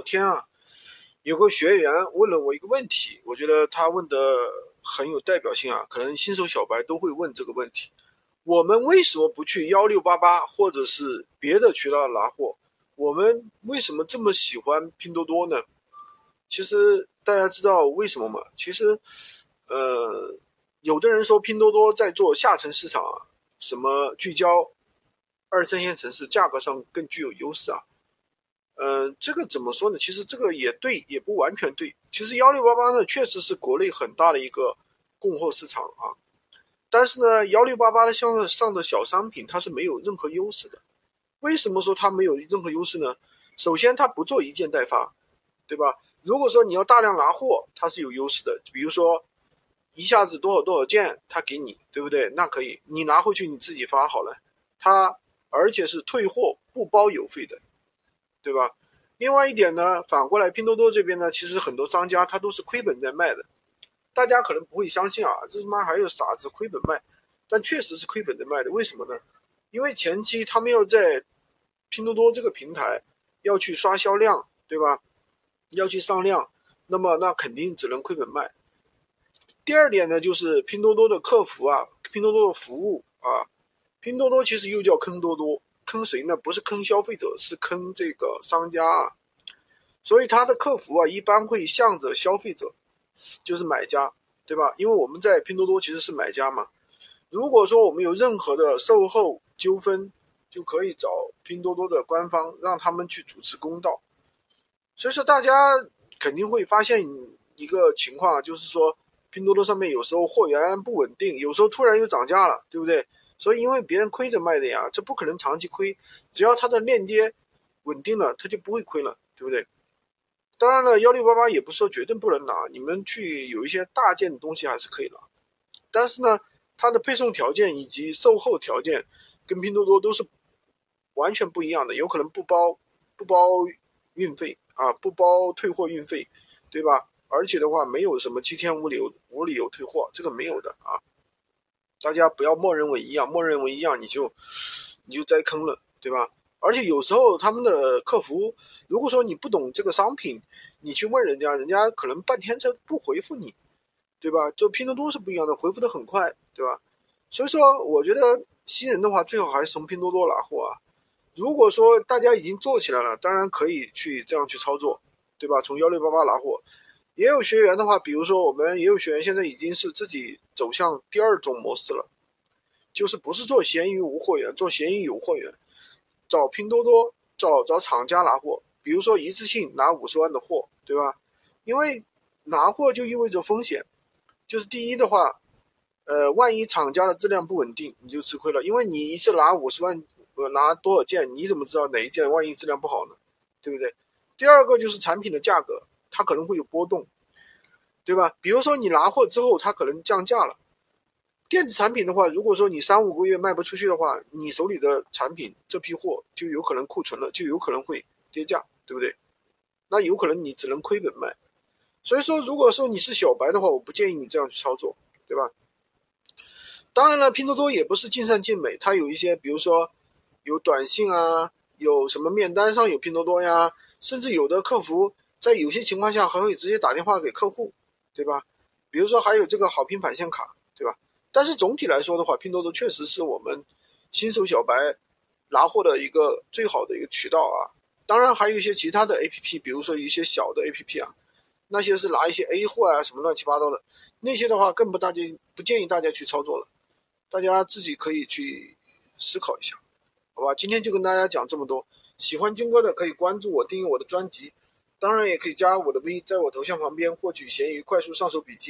昨天啊，有个学员问了我一个问题，我觉得他问的很有代表性啊，可能新手小白都会问这个问题：我们为什么不去幺六八八或者是别的渠道拿货？我们为什么这么喜欢拼多多呢？其实大家知道为什么吗？其实，呃，有的人说拼多多在做下沉市场啊，什么聚焦二三线城市，价格上更具有优势啊。嗯，这个怎么说呢？其实这个也对，也不完全对。其实幺六八八呢，确实是国内很大的一个供货市场啊。但是呢，幺六八八的项上的小商品，它是没有任何优势的。为什么说它没有任何优势呢？首先，它不做一件代发，对吧？如果说你要大量拿货，它是有优势的。比如说，一下子多少多少件，它给你，对不对？那可以，你拿回去你自己发好了。它而且是退货不包邮费的。对吧？另外一点呢，反过来拼多多这边呢，其实很多商家他都是亏本在卖的，大家可能不会相信啊，这他妈还有傻子亏本卖，但确实是亏本在卖的。为什么呢？因为前期他们要在拼多多这个平台要去刷销量，对吧？要去上量，那么那肯定只能亏本卖。第二点呢，就是拼多多的客服啊，拼多多的服务啊，拼多多其实又叫坑多多。坑谁呢？不是坑消费者，是坑这个商家啊。所以他的客服啊，一般会向着消费者，就是买家，对吧？因为我们在拼多多其实是买家嘛。如果说我们有任何的售后纠纷，就可以找拼多多的官方，让他们去主持公道。所以说，大家肯定会发现一个情况啊，就是说拼多多上面有时候货源不稳定，有时候突然又涨价了，对不对？所以，因为别人亏着卖的呀，这不可能长期亏。只要它的链接稳定了，它就不会亏了，对不对？当然了，幺六八八也不是说绝对不能拿，你们去有一些大件的东西还是可以拿。但是呢，它的配送条件以及售后条件跟拼多多都是完全不一样的，有可能不包不包运费啊，不包退货运费，对吧？而且的话，没有什么七天无理由无理由退货，这个没有的啊。大家不要默认为一样，默认为一样你就你就栽坑了，对吧？而且有时候他们的客服，如果说你不懂这个商品，你去问人家，人家可能半天才不回复你，对吧？就拼多多是不一样的，回复的很快，对吧？所以说，我觉得新人的话，最好还是从拼多多拿货啊。如果说大家已经做起来了，当然可以去这样去操作，对吧？从幺六八八拿货。也有学员的话，比如说我们也有学员现在已经是自己走向第二种模式了，就是不是做闲鱼无货源，做闲鱼有货源，找拼多多找找厂家拿货，比如说一次性拿五十万的货，对吧？因为拿货就意味着风险，就是第一的话，呃，万一厂家的质量不稳定，你就吃亏了，因为你一次拿五十万，呃，拿多少件，你怎么知道哪一件万一质量不好呢？对不对？第二个就是产品的价格。它可能会有波动，对吧？比如说你拿货之后，它可能降价了。电子产品的话，如果说你三五个月卖不出去的话，你手里的产品这批货就有可能库存了，就有可能会跌价，对不对？那有可能你只能亏本卖。所以说，如果说你是小白的话，我不建议你这样去操作，对吧？当然了，拼多多也不是尽善尽美，它有一些，比如说有短信啊，有什么面单上有拼多多呀，甚至有的客服。在有些情况下还会直接打电话给客户，对吧？比如说还有这个好评返现卡，对吧？但是总体来说的话，拼多多确实是我们新手小白拿货的一个最好的一个渠道啊。当然还有一些其他的 APP，比如说一些小的 APP 啊，那些是拿一些 A 货啊什么乱七八糟的，那些的话更不大建不建议大家去操作了，大家自己可以去思考一下，好吧？今天就跟大家讲这么多，喜欢军哥的可以关注我，订阅我的专辑。当然也可以加我的 V，在我头像旁边获取闲鱼快速上手笔记。